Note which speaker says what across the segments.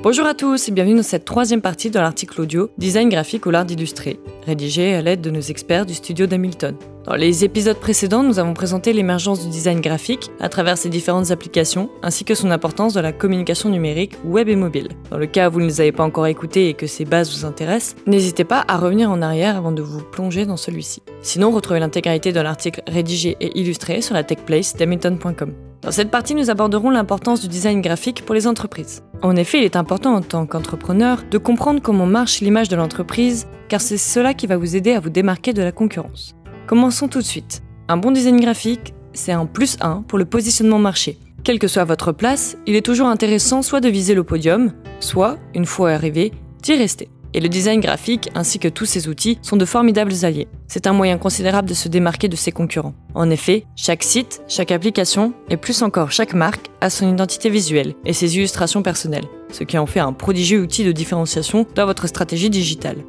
Speaker 1: Bonjour à tous et bienvenue dans cette troisième partie de l'article audio Design graphique ou l'art d'illustrer, rédigé à l'aide de nos experts du studio d'Hamilton. Dans les épisodes précédents, nous avons présenté l'émergence du design graphique à travers ses différentes applications, ainsi que son importance dans la communication numérique web et mobile. Dans le cas où vous ne les avez pas encore écoutés et que ces bases vous intéressent, n'hésitez pas à revenir en arrière avant de vous plonger dans celui-ci. Sinon, retrouvez l'intégralité de l'article rédigé et illustré sur la techplace d'Hamilton.com. Dans cette partie, nous aborderons l'importance du design graphique pour les entreprises. En effet, il est important en tant qu'entrepreneur de comprendre comment marche l'image de l'entreprise, car c'est cela qui va vous aider à vous démarquer de la concurrence. Commençons tout de suite. Un bon design graphique, c'est un plus 1 pour le positionnement marché. Quelle que soit votre place, il est toujours intéressant soit de viser le podium, soit, une fois arrivé, d'y rester. Et le design graphique ainsi que tous ces outils sont de formidables alliés. C'est un moyen considérable de se démarquer de ses concurrents. En effet, chaque site, chaque application et plus encore chaque marque a son identité visuelle et ses illustrations personnelles, ce qui en fait un prodigieux outil de différenciation dans votre stratégie digitale.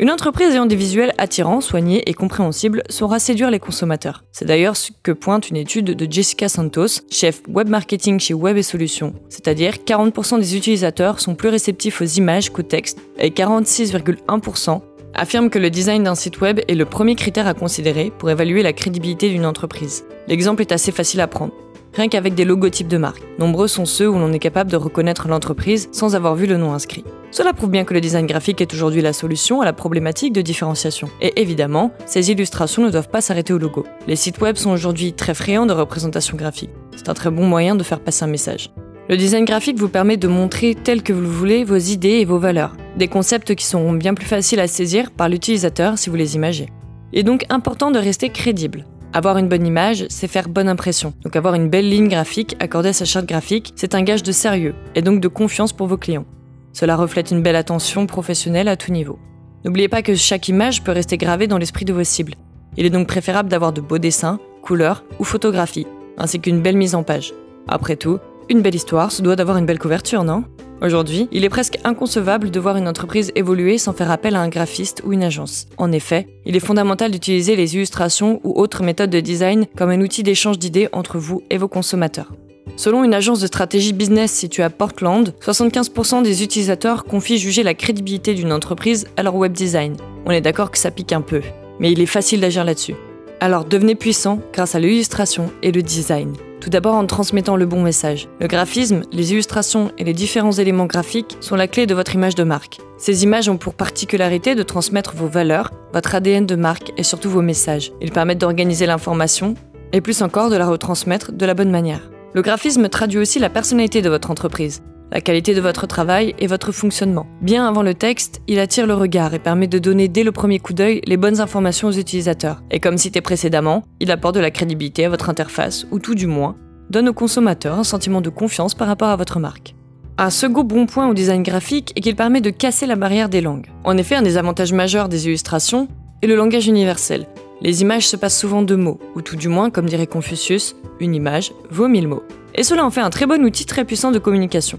Speaker 1: Une entreprise ayant des visuels attirants, soignés et compréhensibles saura séduire les consommateurs. C'est d'ailleurs ce que pointe une étude de Jessica Santos, chef web marketing chez Web et Solutions. C'est-à-dire 40% des utilisateurs sont plus réceptifs aux images qu'aux textes et 46,1% affirment que le design d'un site web est le premier critère à considérer pour évaluer la crédibilité d'une entreprise. L'exemple est assez facile à prendre rien qu'avec des logotypes de marque. Nombreux sont ceux où l'on est capable de reconnaître l'entreprise sans avoir vu le nom inscrit. Cela prouve bien que le design graphique est aujourd'hui la solution à la problématique de différenciation. Et évidemment, ces illustrations ne doivent pas s'arrêter au logo. Les sites web sont aujourd'hui très friands de représentation graphique. C'est un très bon moyen de faire passer un message. Le design graphique vous permet de montrer tel que vous le voulez vos idées et vos valeurs. Des concepts qui seront bien plus faciles à saisir par l'utilisateur si vous les imagez. Il est donc important de rester crédible. Avoir une bonne image, c'est faire bonne impression. Donc avoir une belle ligne graphique accordée à sa charte graphique, c'est un gage de sérieux et donc de confiance pour vos clients. Cela reflète une belle attention professionnelle à tout niveau. N'oubliez pas que chaque image peut rester gravée dans l'esprit de vos cibles. Il est donc préférable d'avoir de beaux dessins, couleurs ou photographies, ainsi qu'une belle mise en page. Après tout, une belle histoire se doit d'avoir une belle couverture, non? Aujourd'hui, il est presque inconcevable de voir une entreprise évoluer sans faire appel à un graphiste ou une agence. En effet, il est fondamental d'utiliser les illustrations ou autres méthodes de design comme un outil d'échange d'idées entre vous et vos consommateurs. Selon une agence de stratégie business située à Portland, 75% des utilisateurs confient juger la crédibilité d'une entreprise à leur web design. On est d'accord que ça pique un peu, mais il est facile d'agir là-dessus. Alors devenez puissant grâce à l'illustration et le design. Tout d'abord en transmettant le bon message. Le graphisme, les illustrations et les différents éléments graphiques sont la clé de votre image de marque. Ces images ont pour particularité de transmettre vos valeurs, votre ADN de marque et surtout vos messages. Ils permettent d'organiser l'information et plus encore de la retransmettre de la bonne manière. Le graphisme traduit aussi la personnalité de votre entreprise la qualité de votre travail et votre fonctionnement. Bien avant le texte, il attire le regard et permet de donner dès le premier coup d'œil les bonnes informations aux utilisateurs. Et comme cité précédemment, il apporte de la crédibilité à votre interface, ou tout du moins, donne aux consommateurs un sentiment de confiance par rapport à votre marque. Un second bon point au design graphique est qu'il permet de casser la barrière des langues. En effet, un des avantages majeurs des illustrations est le langage universel. Les images se passent souvent de mots, ou tout du moins, comme dirait Confucius, une image vaut mille mots. Et cela en fait un très bon outil très puissant de communication.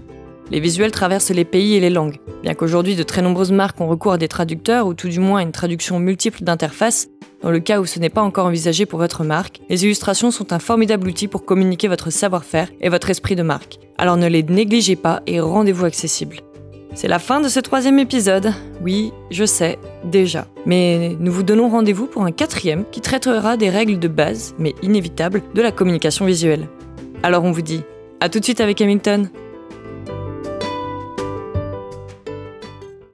Speaker 1: Les visuels traversent les pays et les langues. Bien qu'aujourd'hui de très nombreuses marques ont recours à des traducteurs ou tout du moins à une traduction multiple d'interfaces, dans le cas où ce n'est pas encore envisagé pour votre marque, les illustrations sont un formidable outil pour communiquer votre savoir-faire et votre esprit de marque. Alors ne les négligez pas et rendez-vous accessibles. C'est la fin de ce troisième épisode. Oui, je sais, déjà. Mais nous vous donnons rendez-vous pour un quatrième qui traitera des règles de base, mais inévitables, de la communication visuelle. Alors on vous dit à tout de suite avec Hamilton